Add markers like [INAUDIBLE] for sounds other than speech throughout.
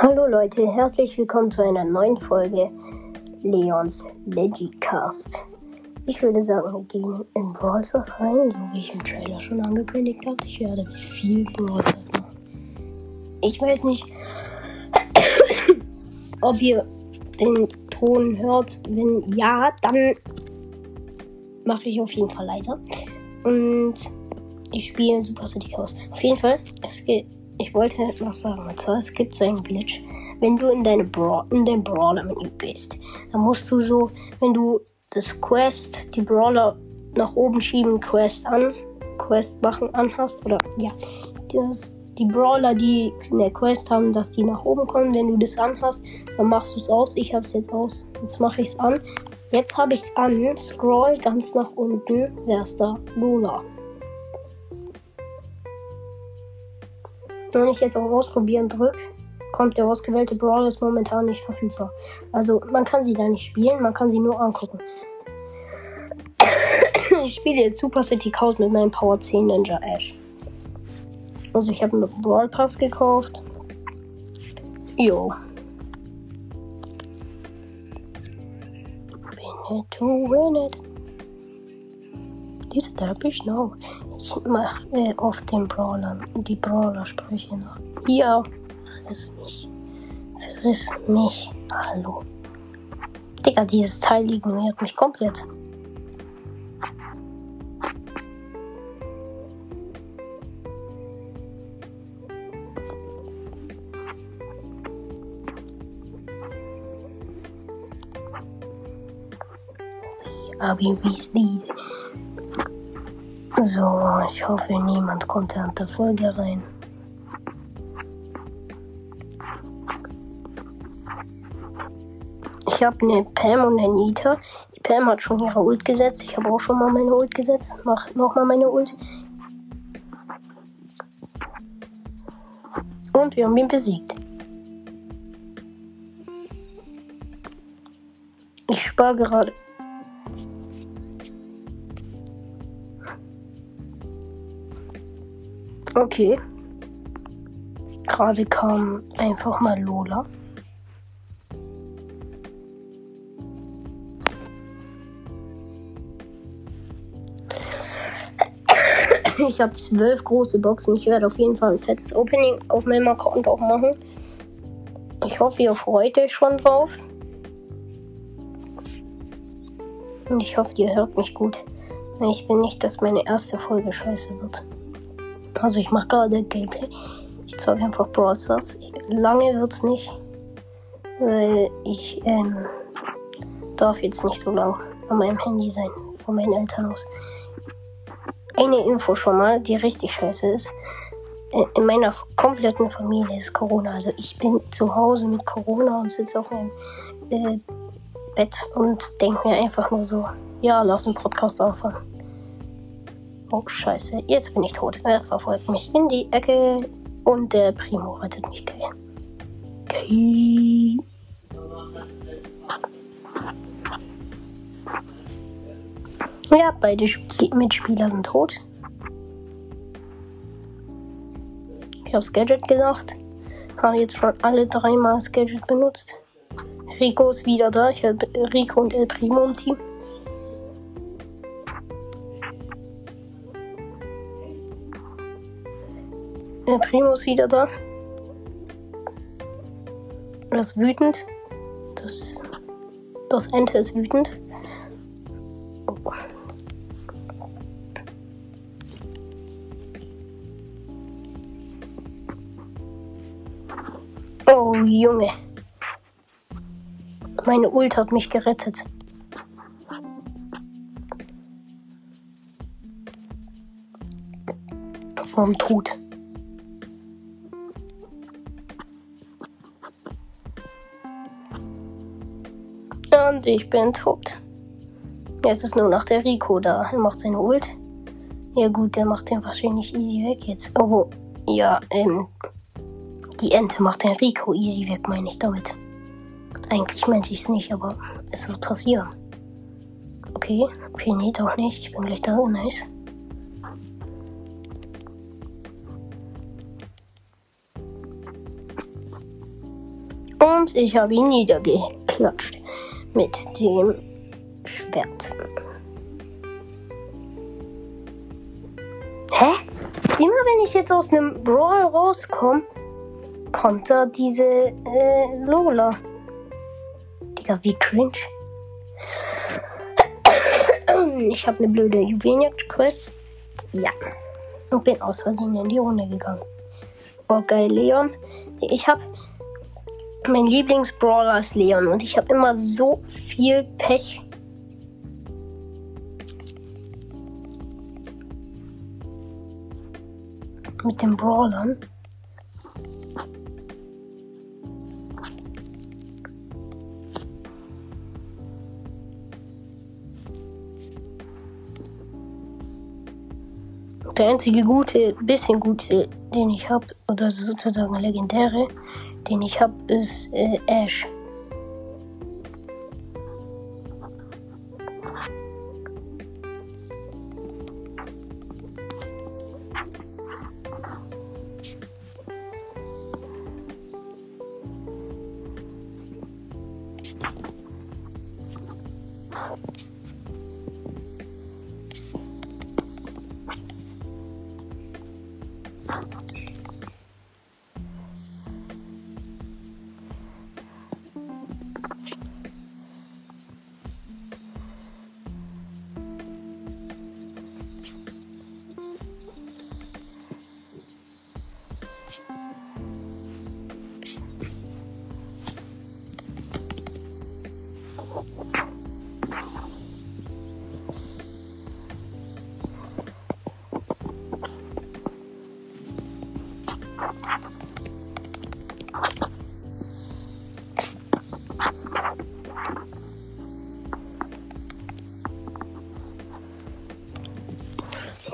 Hallo Leute, herzlich willkommen zu einer neuen Folge Leons Legicast. Ich würde sagen, wir gehen in Brawl Stars rein, so wie ich im Trailer schon angekündigt habe. Ich werde viel Brawl Stars machen. Ich weiß nicht, [COUGHS] ob ihr den Ton hört. Wenn ja, dann mache ich auf jeden Fall leiser. Und ich spiele Super City Chaos. Auf jeden Fall, es geht ich wollte was sagen. Und zwar, es gibt so einen Glitch. Wenn du in, deine Bra in dein Brawler-Menü gehst, dann musst du so, wenn du das Quest, die Brawler nach oben schieben, Quest an, Quest machen anhast, oder ja, das, die Brawler, die eine Quest haben, dass die nach oben kommen, wenn du das anhast, dann machst du es aus. Ich habe es jetzt aus. Jetzt mache ich es an. Jetzt habe ich es an. Scroll ganz nach unten. Wer ist da? Lola. Wenn ich jetzt auf Ausprobieren drücke, kommt der ausgewählte Brawler ist momentan nicht verfügbar. Also man kann sie da nicht spielen, man kann sie nur angucken. [COUGHS] ich spiele jetzt Super City Chaos mit meinem Power 10 Ninja Ash. Also ich habe einen Brawl Pass gekauft. Jo. Win it to win it. Diese darf ich noch. Ich mache äh, oft den Brawlern, die Brawler-Sprüche nach. Ja, friss mich. Friss mich. Hallo. Digga, dieses Teil ignoriert mich komplett. Abi Weasley. So, ich hoffe, niemand kommt während der Folge rein. Ich habe eine Pam und eine Nita. Die Pam hat schon ihre Ult gesetzt. Ich habe auch schon mal meine Ult gesetzt. Mach nochmal meine Ult. Und wir haben ihn besiegt. Ich spare gerade Okay. Gerade kam einfach mal Lola. Ich habe zwölf große Boxen. Ich werde auf jeden Fall ein fettes Opening auf meinem Account auch machen. Ich hoffe, ihr freut euch schon drauf. Und ich hoffe, ihr hört mich gut. Ich will nicht, dass meine erste Folge scheiße wird. Also ich mache gerade Gameplay. Ich zeige einfach Brawl Stars. Lange es nicht, weil ich ähm, darf jetzt nicht so lang an meinem Handy sein, von meinen Eltern aus. Eine Info schon mal, die richtig scheiße ist. Äh, in meiner kompletten Familie ist Corona. Also ich bin zu Hause mit Corona und sitze auf meinem äh, Bett und denke mir einfach nur so, ja, lass einen Podcast anfangen. Oh, scheiße. Jetzt bin ich tot. Er verfolgt mich in die Ecke und der Primo rettet mich. Geil. Geil. Ja, beide Mitspieler sind tot. Ich habe das Gadget gesagt. Habe jetzt schon alle dreimal das Gadget benutzt. Rico ist wieder da. Ich habe Rico und El Primo im Team. Der Primo ist wieder da. Er ist wütend. Das, das Ente ist wütend. Oh. oh Junge. Meine Ult hat mich gerettet. Vom Tod. Und ich bin tot. Jetzt ist nur noch der Rico da. Er macht seine Ult. Ja gut, der macht den wahrscheinlich easy weg jetzt. Oh, ja, ähm. Die Ente macht den Rico easy weg, meine ich damit. Eigentlich meinte ich es nicht, aber es wird passieren. Okay, okay, nee, doch nicht. Ich bin gleich da. Nice. und ich habe ihn niedergeklatscht mit dem Schwert. Hä? Immer wenn ich jetzt aus einem Brawl rauskomme, kommt da diese äh, Lola. Digga, wie cringe. Ich habe eine blöde Juwelenjagd-Quest. Ja. Und bin aus Versehen in die Runde gegangen. Oh, geil, Leon. Ich habe mein Lieblingsbrawler ist Leon und ich habe immer so viel Pech. Mit den Brawlern. Der einzige gute, bisschen gute, den ich habe, oder sozusagen legendäre, den ich habe, ist äh, Ash.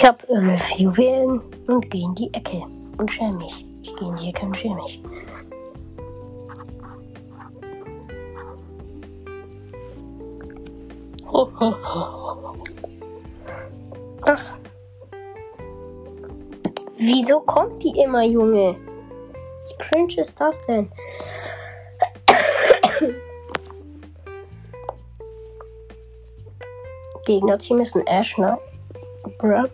Ich habe elf Juwelen und gehe in die Ecke und schäme mich. Ich gehe in die Ecke und schäme mich. Ach. Wieso kommt die immer, Junge? Wie cringe ist das denn? Gegnerteam ist ein Ashner. Bruh.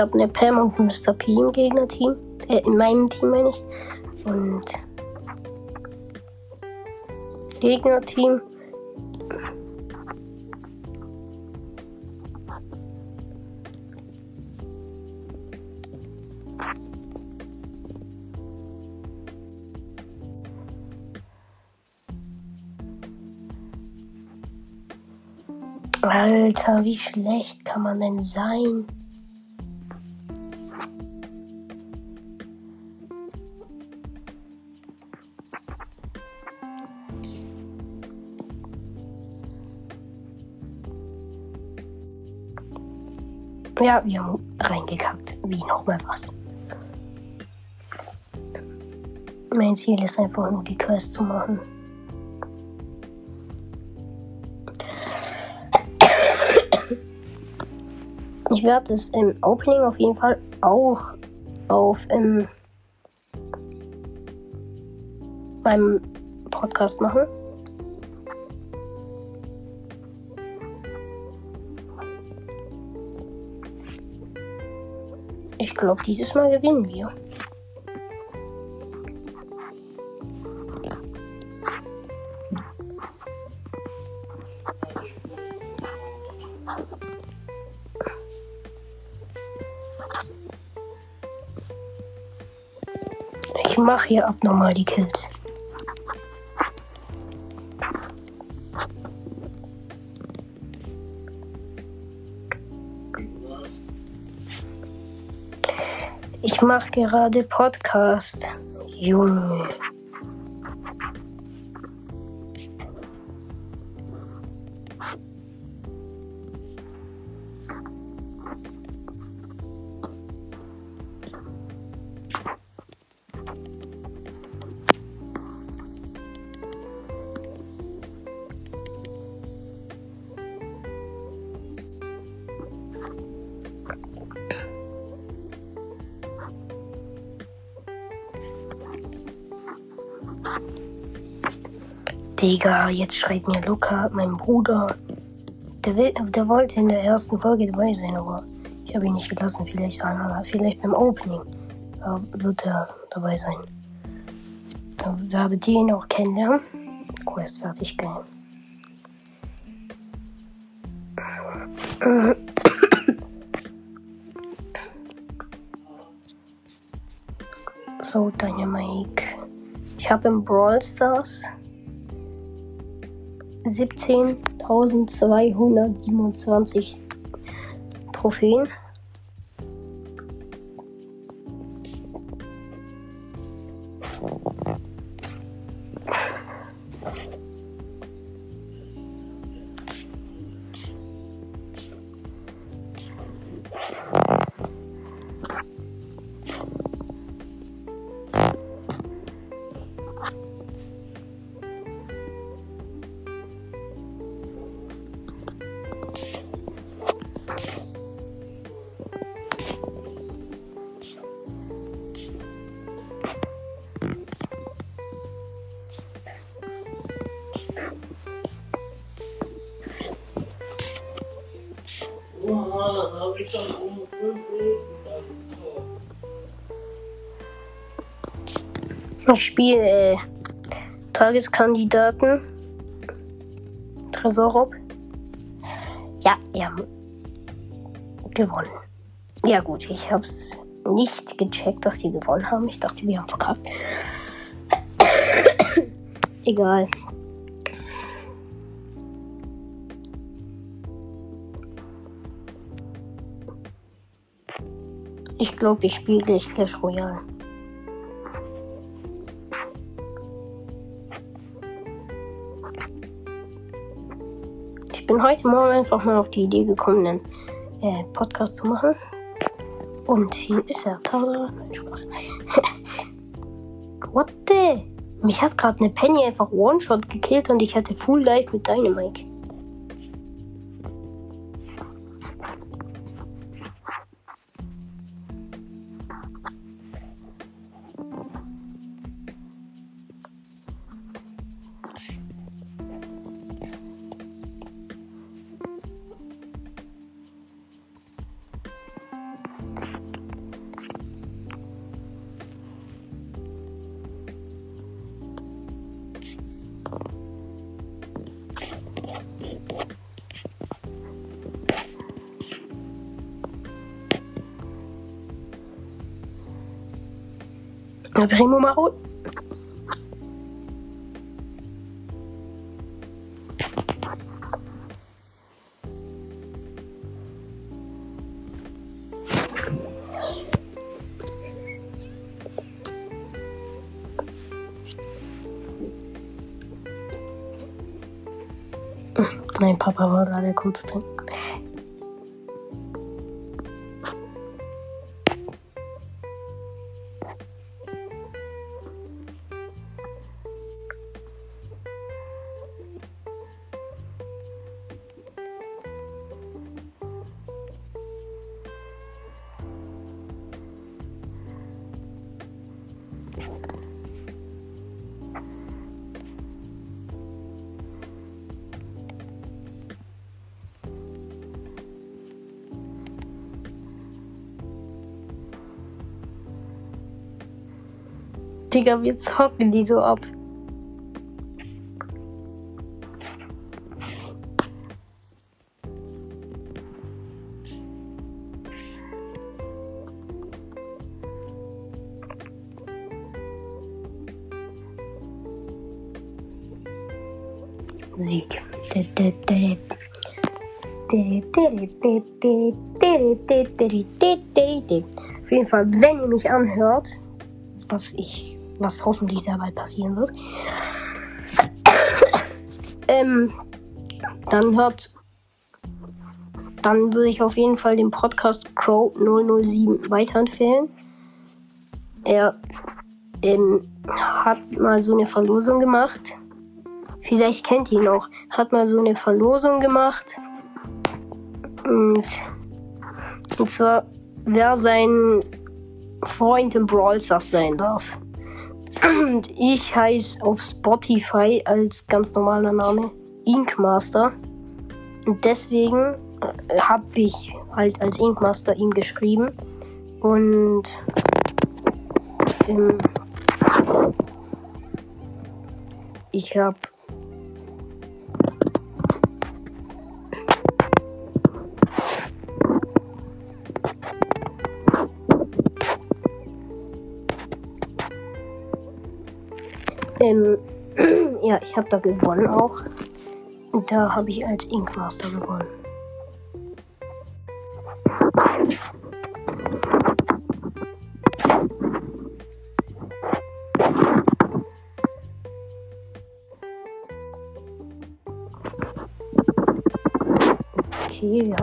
Habe eine Pam und Mr. P im Gegnerteam. Äh, in meinem Team meine ich. Und Gegnerteam. Alter, wie schlecht kann man denn sein? Ja, wir haben reingekackt. Wie nochmal was. Mein Ziel ist einfach nur die Quest zu machen. Ich werde es im Opening auf jeden Fall auch auf ähm, meinem Podcast machen. Ich glaube, dieses Mal gewinnen wir. Ich mache hier abnormal die Kills. Ich mache gerade Podcast. Junge. Digga, jetzt schreibt mir Luca, mein Bruder. Der, der wollte in der ersten Folge dabei sein, aber ich habe ihn nicht gelassen. Vielleicht, vielleicht beim Opening äh, wird er dabei sein. Dann werdet ihr ihn auch kennenlernen. Quest fertig, geil. So, Dynamite. Ich habe im Brawl Stars 17.227 Trophäen. Ich spiele äh, Tageskandidaten. Tresorop. Ja, ja. Gewonnen. Ja gut, ich hab's nicht gecheckt, dass die gewonnen haben. Ich dachte, wir haben verkackt. [COUGHS] Egal. Ich glaube, ich spiele gleich Clash Royale. Ich bin heute Morgen einfach mal auf die Idee gekommen, einen äh, Podcast zu machen. Und hier ist er. Tada. Spaß. [LAUGHS] What the? Mich hat gerade eine Penny einfach One-Shot gekillt und ich hatte Full Life mit Dynamite. Primo Maro. Nein, Papa war gerade kurz drin. Digga, wir zocken die so ab. Sieg. Auf jeden Fall, wenn ihr mich anhört, was ich, was hoffentlich sehr bald passieren wird, ähm, dann hört, dann würde ich auf jeden Fall den Podcast Crow 007 weiterempfehlen. Er ähm, hat mal so eine Verlosung gemacht. Vielleicht kennt ihr ihn auch. Hat mal so eine Verlosung gemacht. Und, und zwar, wer sein Freund im Brawl Stars sein darf. Und ich heiße auf Spotify als ganz normaler Name Inkmaster. Und deswegen äh, habe ich halt als Inkmaster ihm geschrieben. Und ähm, ich habe Ähm, [CLEARS THROAT] ja, ich habe da gewonnen auch. Und da habe ich als Inkmaster gewonnen. Okay, wir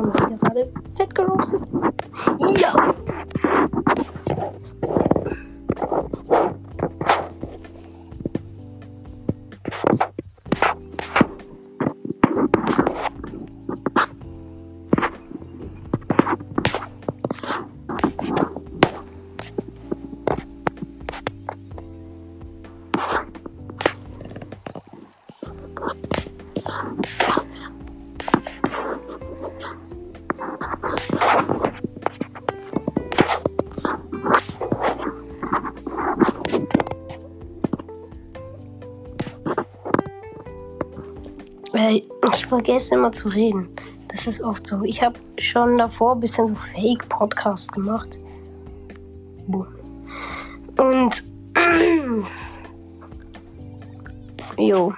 Ich vergesse immer zu reden. Das ist oft so. Ich habe schon davor ein bisschen so Fake-Podcast gemacht. Und. [CLEARS THROAT] jo.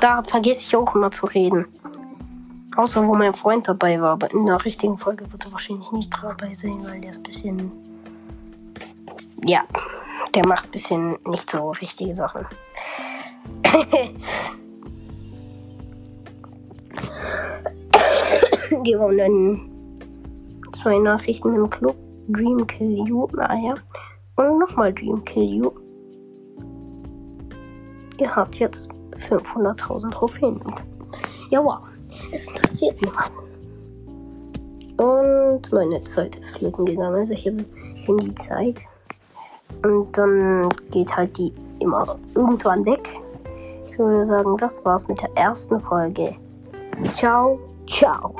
Da vergesse ich auch immer zu reden. Außer wo mein Freund dabei war. Aber in der richtigen Folge wird er wahrscheinlich nicht dabei sein, weil der ist ein bisschen. Ja. Der macht ein bisschen nicht so richtige Sachen. [LAUGHS] gewonnen. Zwei Nachrichten im Club. Dream Kill You. Naja. Und nochmal Dream Kill You. Ihr habt jetzt 500.000 Trophäen. Ja, wow. Es interessiert niemanden. Und meine Zeit ist flöten gegangen. Also ich habe Handy-Zeit. Und dann geht halt die immer irgendwann weg. Ich würde sagen, das war's mit der ersten Folge. Ciao, ciao.